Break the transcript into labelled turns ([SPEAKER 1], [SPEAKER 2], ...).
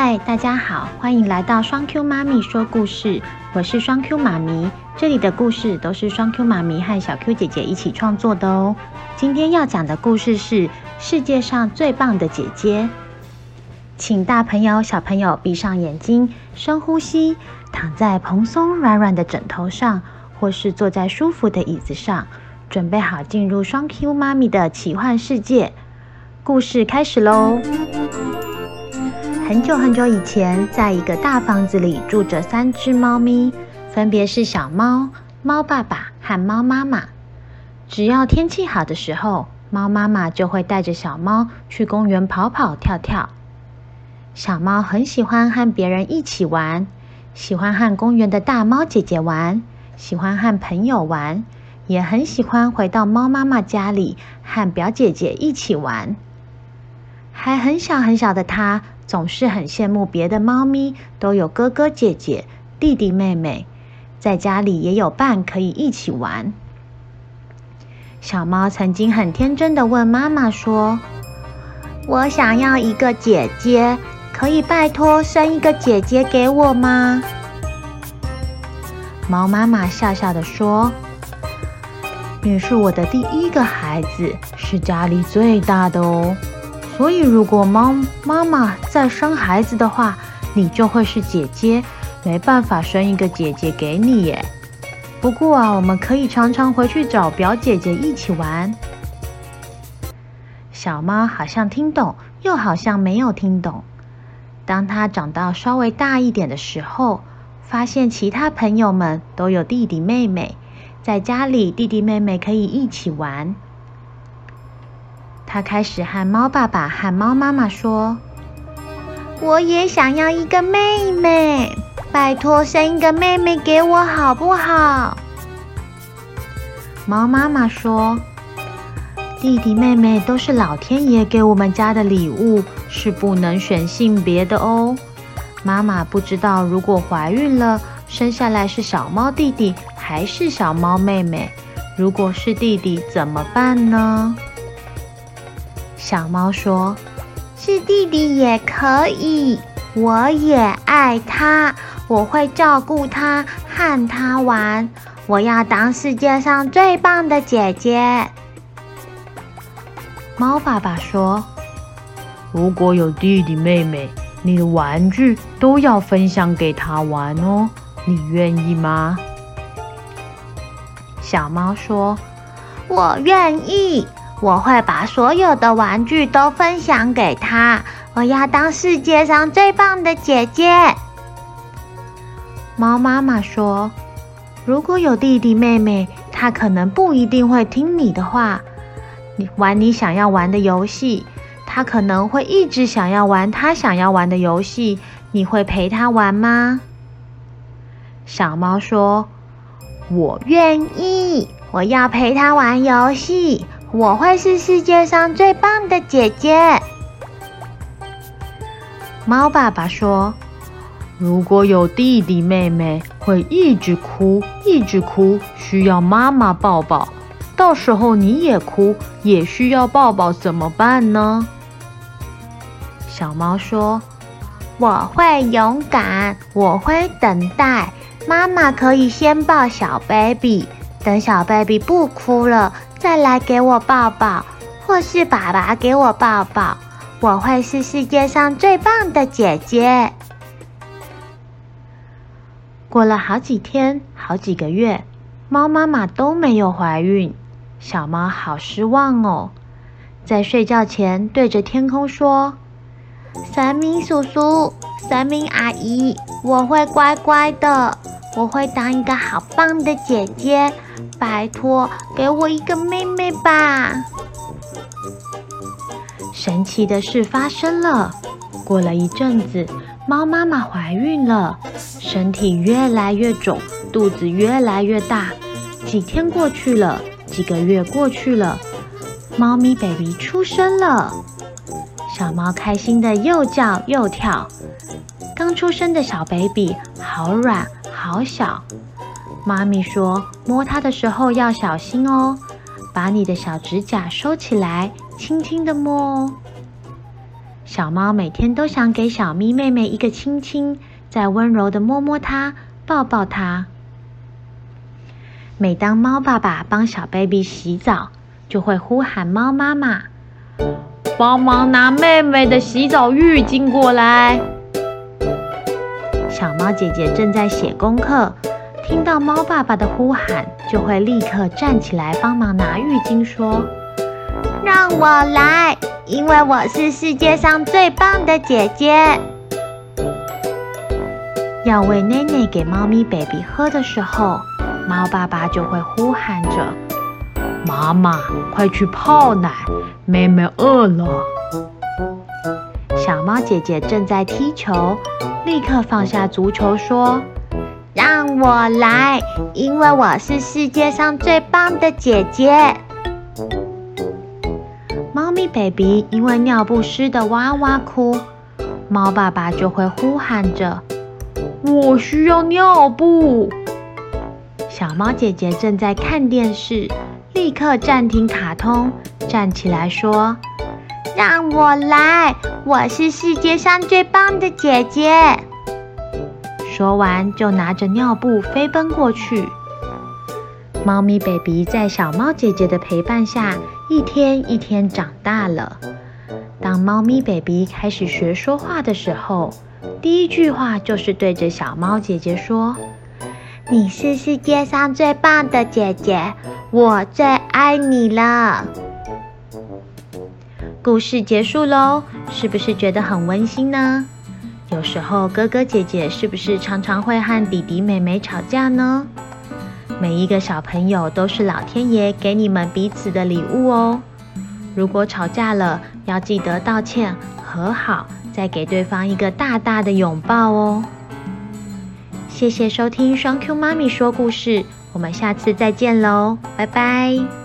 [SPEAKER 1] 嗨，大家好，欢迎来到双 Q 妈咪说故事。我是双 Q 妈咪，这里的故事都是双 Q 妈咪和小 Q 姐姐一起创作的哦。今天要讲的故事是世界上最棒的姐姐。请大朋友、小朋友闭上眼睛，深呼吸，躺在蓬松软软的枕头上，或是坐在舒服的椅子上，准备好进入双 Q 妈咪的奇幻世界。故事开始喽！很久很久以前，在一个大房子里住着三只猫咪，分别是小猫、猫爸爸和猫妈妈。只要天气好的时候，猫妈妈就会带着小猫去公园跑跑跳跳。小猫很喜欢和别人一起玩，喜欢和公园的大猫姐姐玩，喜欢和朋友玩，也很喜欢回到猫妈妈家里和表姐姐一起玩。还很小很小的它，总是很羡慕别的猫咪都有哥哥姐姐、弟弟妹妹，在家里也有伴可以一起玩。小猫曾经很天真的问妈妈说：“我想要一个姐姐，可以拜托生一个姐姐给我吗？”猫妈妈笑笑的说：“你是我的第一个孩子，是家里最大的哦。”所以，如果猫妈妈再生孩子的话，你就会是姐姐，没办法生一个姐姐给你耶。不过啊，我们可以常常回去找表姐姐一起玩。小猫好像听懂，又好像没有听懂。当它长到稍微大一点的时候，发现其他朋友们都有弟弟妹妹，在家里弟弟妹妹可以一起玩。他开始和猫爸爸和猫妈妈说：“我也想要一个妹妹，拜托生一个妹妹给我好不好？”猫妈妈说：“弟弟妹妹都是老天爷给我们家的礼物，是不能选性别的哦。妈妈不知道如果怀孕了，生下来是小猫弟弟还是小猫妹妹？如果是弟弟怎么办呢？”小猫说：“是弟弟也可以，我也爱他，我会照顾他，和他玩。我要当世界上最棒的姐姐。”猫爸爸说：“如果有弟弟妹妹，你的玩具都要分享给他玩哦，你愿意吗？”小猫说：“我愿意。”我会把所有的玩具都分享给他。我要当世界上最棒的姐姐。猫妈妈说：“如果有弟弟妹妹，他可能不一定会听你的话，你玩你想要玩的游戏，他可能会一直想要玩他想要玩的游戏。你会陪他玩吗？”小猫说：“我愿意，我要陪他玩游戏。”我会是世界上最棒的姐姐。猫爸爸说：“如果有弟弟妹妹，会一直哭，一直哭，需要妈妈抱抱。到时候你也哭，也需要抱抱，怎么办呢？”小猫说：“我会勇敢，我会等待。妈妈可以先抱小 baby，等小 baby 不哭了。”再来给我抱抱，或是爸爸给我抱抱，我会是世界上最棒的姐姐。过了好几天，好几个月，猫妈妈都没有怀孕，小猫好失望哦。在睡觉前，对着天空说：“神明叔叔，神明阿姨，我会乖乖的，我会当一个好棒的姐姐。”拜托，给我一个妹妹吧！神奇的事发生了。过了一阵子，猫妈妈怀孕了，身体越来越肿，肚子越来越大。几天过去了，几个月过去了，猫咪 baby 出生了。小猫开心的又叫又跳。刚出生的小 baby 好软，好小。妈咪说：“摸它的时候要小心哦，把你的小指甲收起来，轻轻的摸哦。”小猫每天都想给小咪妹妹一个亲亲，再温柔地摸摸它，抱抱它。每当猫爸爸帮小 baby 洗澡，就会呼喊猫妈妈：“帮忙拿妹妹的洗澡浴巾过来。”小猫姐姐正在写功课，听到猫爸爸的呼喊，就会立刻站起来帮忙拿浴巾，说：“让我来，因为我是世界上最棒的姐姐。”要喂奶奶给猫咪 baby 喝的时候，猫爸爸就会呼喊着：“妈妈，快去泡奶，妹妹饿了。”小猫姐姐正在踢球，立刻放下足球说：“让我来，因为我是世界上最棒的姐姐。”猫咪 baby 因为尿不湿的哇哇哭，猫爸爸就会呼喊着：“我需要尿布。”小猫姐姐正在看电视，立刻暂停卡通，站起来说：“让我来，我是世界上最棒的姐姐。”说完，就拿着尿布飞奔过去。猫咪 baby 在小猫姐姐的陪伴下，一天一天长大了。当猫咪 baby 开始学说话的时候，第一句话就是对着小猫姐姐说。你是世界上最棒的姐姐，我最爱你了。故事结束喽，是不是觉得很温馨呢？有时候哥哥姐姐是不是常常会和弟弟妹妹吵架呢？每一个小朋友都是老天爷给你们彼此的礼物哦。如果吵架了，要记得道歉、和好，再给对方一个大大的拥抱哦。谢谢收听双 Q 妈咪说故事，我们下次再见喽，拜拜。